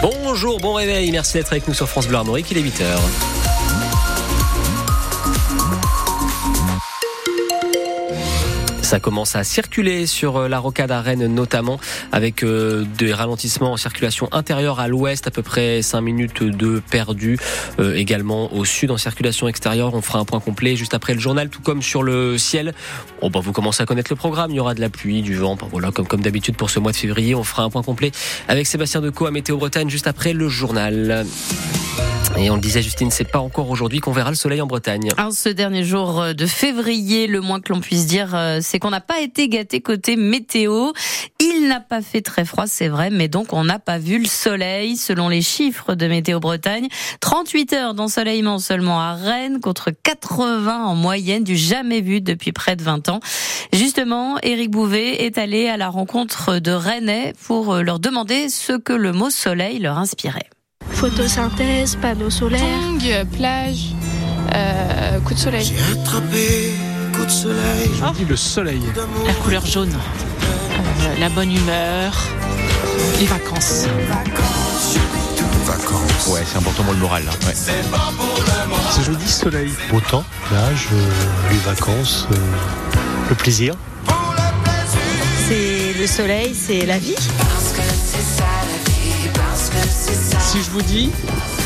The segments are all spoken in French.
Bonjour, bon réveil, merci d'être avec nous sur France Bleu Armorique, il est 8h. Ça commence à circuler sur euh, la rocade à Rennes notamment avec euh, des ralentissements en circulation intérieure à l'ouest, à peu près 5 minutes de perdu. Euh, également au sud en circulation extérieure. On fera un point complet juste après le journal, tout comme sur le ciel. Bon, bah, vous commencez à connaître le programme. Il y aura de la pluie, du vent. Voilà, comme, comme d'habitude pour ce mois de février. On fera un point complet avec Sébastien Decaux à Météo Bretagne juste après le journal. Et on le disait, Justine, c'est pas encore aujourd'hui qu'on verra le soleil en Bretagne. Alors, ce dernier jour de février, le moins que l'on puisse dire, c'est qu'on n'a pas été gâté côté météo. Il n'a pas fait très froid, c'est vrai, mais donc on n'a pas vu le soleil. Selon les chiffres de Météo Bretagne, 38 heures d'ensoleillement seulement à Rennes contre 80 en moyenne, du jamais vu depuis près de 20 ans. Justement, Éric Bouvet est allé à la rencontre de Rennais pour leur demander ce que le mot soleil leur inspirait. Photosynthèse, panneaux solaires. Tongue, plage, euh, coup de soleil. J'ai attrapé coup de soleil. Je dis le soleil. La couleur jaune. Euh, la bonne humeur. Les vacances. Vacances. Ouais, c'est important pour le moral. Là. Ouais. C'est joli soleil. Beau temps, plage, euh, les vacances, euh, le plaisir. C'est le soleil, c'est la vie. Si je vous dis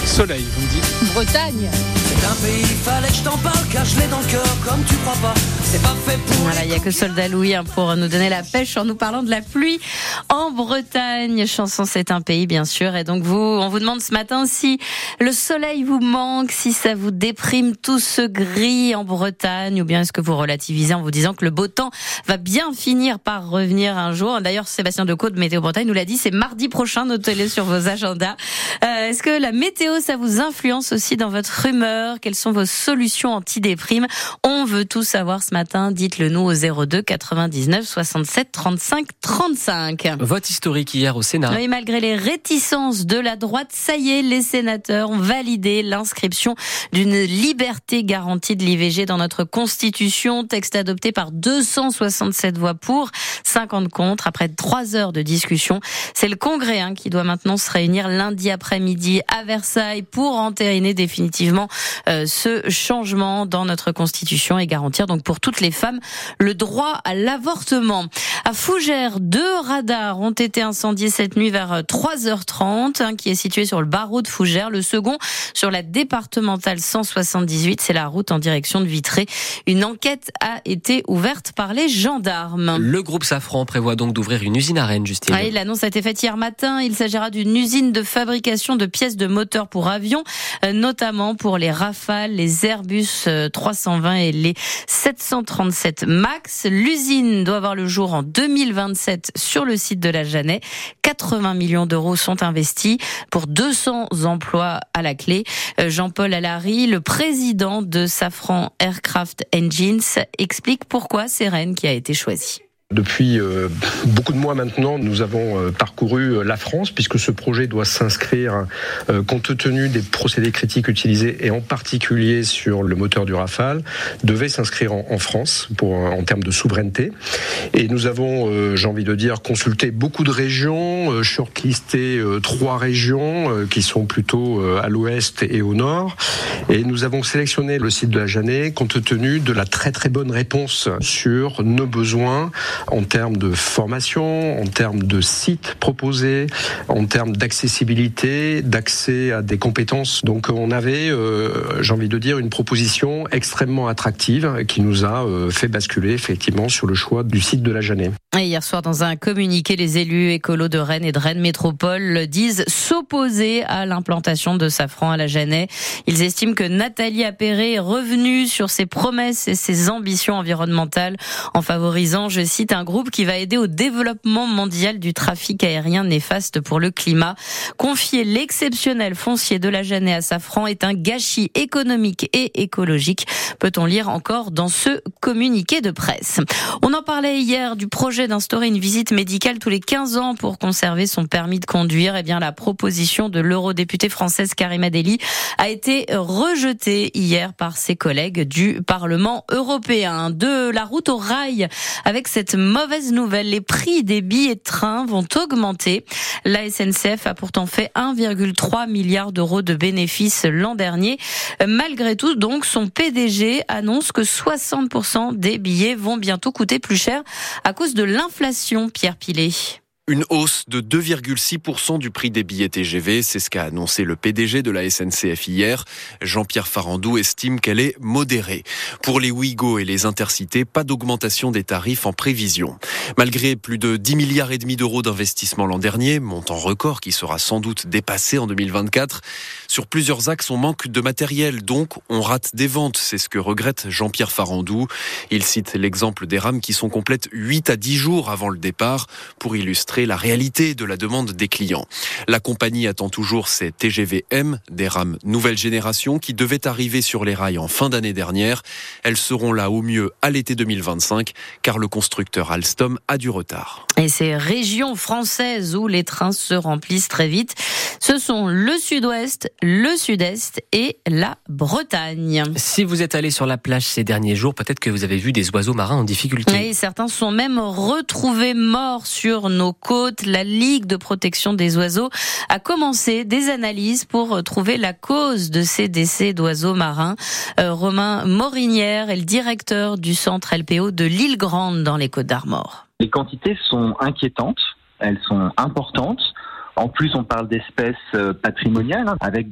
soleil, vous me dites Bretagne. Voilà, il n'y a que Soldat Louis hein, pour nous donner la pêche en nous parlant de la pluie en Bretagne. Chanson, c'est un pays, bien sûr. Et donc, vous, on vous demande ce matin si le soleil vous manque, si ça vous déprime tout ce gris en Bretagne, ou bien est-ce que vous relativisez en vous disant que le beau temps va bien finir par revenir un jour. D'ailleurs, Sébastien Decaux de Météo Bretagne nous l'a dit, c'est mardi prochain, notez-le sur vos agendas. Euh, est-ce que la météo, ça vous influence aussi dans votre humeur? Quelles sont vos solutions anti-déprime On veut tout savoir ce matin. Dites-le nous au 02 99 67 35 35. Vote historique hier au Sénat. Oui, malgré les réticences de la droite, ça y est, les sénateurs ont validé l'inscription d'une liberté garantie de l'IVG dans notre Constitution. Texte adopté par 267 voix pour, 50 contre. Après trois heures de discussion, c'est le Congrès hein, qui doit maintenant se réunir lundi après-midi à Versailles pour entériner définitivement ce changement dans notre Constitution et garantir donc pour toutes les femmes le droit à l'avortement. À Fougères, deux radars ont été incendiés cette nuit vers 3h30, un qui est situé sur le barreau de Fougères, le second sur la départementale 178, c'est la route en direction de Vitré. Une enquête a été ouverte par les gendarmes. Le groupe Safran prévoit donc d'ouvrir une usine à Rennes, Justine. Oui, l'annonce a été faite hier matin. Il s'agira d'une usine de fabrication de pièces de moteurs pour avions, euh, notamment pour les Rafale, les Airbus 320 et les 737 MAX. L'usine doit avoir le jour en 2027 sur le site de la Jeannet. 80 millions d'euros sont investis pour 200 emplois à la clé. Euh, Jean-Paul Allary, le président de Safran Aircraft Engines, explique pourquoi c'est Rennes qui a été choisi. Depuis euh, beaucoup de mois maintenant, nous avons euh, parcouru euh, la France puisque ce projet doit s'inscrire compte tenu des procédés critiques utilisés et en particulier sur le moteur du Rafale, devait s'inscrire en, France pour en termes de souveraineté. Et nous avons, j'ai envie de dire, consulté beaucoup de régions, shortlisté trois régions qui sont plutôt à l'ouest et au nord. Et nous avons sélectionné le site de la Jeannet compte tenu de la très très bonne réponse sur nos besoins en termes de formation, en termes de sites proposés, en termes d'accessibilité, d'accès à des compétences. Donc on avait, euh, j'ai envie de dire, une proposition extrêmement attractive qui nous a euh, fait basculer effectivement sur le choix du site de la Jeannet. Et hier soir, dans un communiqué, les élus écolos de Rennes et de Rennes Métropole disent s'opposer à l'implantation de Safran à la Jeannet. Ils estiment que Nathalie Appéré est revenue sur ses promesses et ses ambitions environnementales en favorisant, je cite, un groupe qui va aider au développement mondial du trafic aérien néfaste pour le climat. Confier l'exceptionnel foncier de la Jeannet à Safran est un gâchis économique et écologique, peut-on lire encore dans ce communiqué de presse? On en parlait hier du projet d'instaurer une visite médicale tous les 15 ans pour conserver son permis de conduire. Eh bien, la proposition de l'eurodéputée française Karima Deli a été rejetée hier par ses collègues du Parlement européen. De la route au rail avec cette mauvaise nouvelle. Les prix des billets de train vont augmenter. La SNCF a pourtant fait 1,3 milliard d'euros de bénéfices l'an dernier. Malgré tout, donc, son PDG annonce que 60% des billets vont bientôt coûter plus cher à cause de l'inflation, Pierre Pilet. Une hausse de 2,6% du prix des billets TGV, c'est ce qu'a annoncé le PDG de la SNCF hier. Jean-Pierre Farandou estime qu'elle est modérée. Pour les Ouigo et les Intercités, pas d'augmentation des tarifs en prévision. Malgré plus de 10 milliards et demi d'euros d'investissement l'an dernier, montant record qui sera sans doute dépassé en 2024, sur plusieurs axes on manque de matériel, donc on rate des ventes. C'est ce que regrette Jean-Pierre Farandou. Il cite l'exemple des rames qui sont complètes 8 à 10 jours avant le départ pour illustrer la réalité de la demande des clients. La compagnie attend toujours ses TGV-M, des rames nouvelle génération qui devaient arriver sur les rails en fin d'année dernière. Elles seront là au mieux à l'été 2025 car le constructeur Alstom a du retard. Et ces régions françaises où les trains se remplissent très vite, ce sont le sud-ouest, le sud-est et la Bretagne. Si vous êtes allé sur la plage ces derniers jours, peut-être que vous avez vu des oiseaux marins en difficulté. Et certains sont même retrouvés morts sur nos La Ligue de protection des oiseaux a commencé des analyses pour trouver la cause de ces décès d'oiseaux marins. Euh, Romain Morinière est le directeur du centre LPO de l'île Grande dans les Côtes d'Armor. Les quantités sont inquiétantes, elles sont importantes. En plus, on parle d'espèces euh, patrimoniales, hein, avec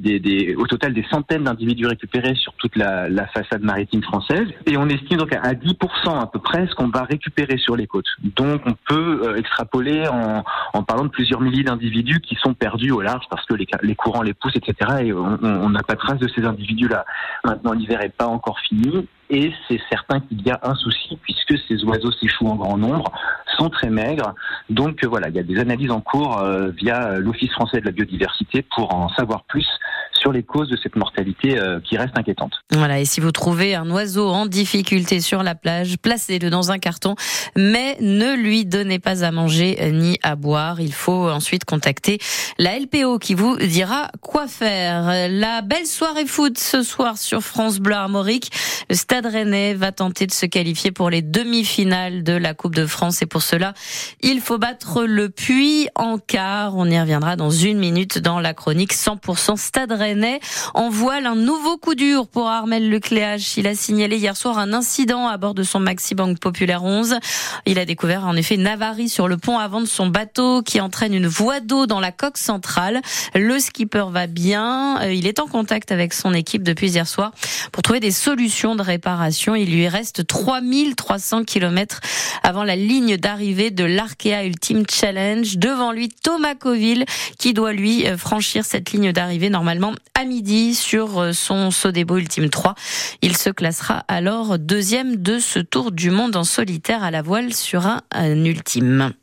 au total des centaines d'individus récupérés sur toute la, façade maritime française. Et on estime donc à 10% à peu près ce qu'on va récupérer sur les côtes. Donc on peut euh, extrapoler en, parlant de plusieurs milliers d'individus qui sont perdus au large parce que les, les courants les poussent, etc. Et on n'a pas trace de ces individus-là. Maintenant, l'hiver n'est pas encore fini et c'est certain qu'il y a un souci puisque ces oiseaux s'échouent en grand nombre, sont très maigres. Donc euh, voilà, il y a des analyses en cours euh, via l'Office français de la biodiversité pour en savoir plus sur les causes de cette mortalité euh, qui reste inquiétante. Voilà, et si vous trouvez un oiseau en difficulté sur la plage, placez-le dans un carton, mais ne lui donnez pas à manger ni à boire. Il faut ensuite contacter la LPO qui vous dira quoi faire. La belle soirée foot ce soir sur France Bleu Armorique. Le Stade Rennais va tenter de se qualifier pour les demi-finales de la Coupe de France et pour cela, il faut battre le Puy en quart. On y reviendra dans une minute dans la chronique 100% Stade Rennais en voile un nouveau coup dur pour Armel Lecléache. Il a signalé hier soir un incident à bord de son Maxi Bank Populaire 11. Il a découvert en effet une sur le pont avant de son bateau qui entraîne une voie d'eau dans la coque centrale. Le skipper va bien. Euh, il est en contact avec son équipe depuis hier soir pour trouver des solutions de réparation. Il lui reste 3300 km avant la ligne d'arrivée de l'Arkea Ultimate Challenge. Devant lui, Thomas Coville qui doit lui euh, franchir cette ligne d'arrivée normalement à midi sur euh, son Sodebo Ultime 3. Il se classera alors deuxième de ce tour du monde en solitaire à la voile sur un, un ultime.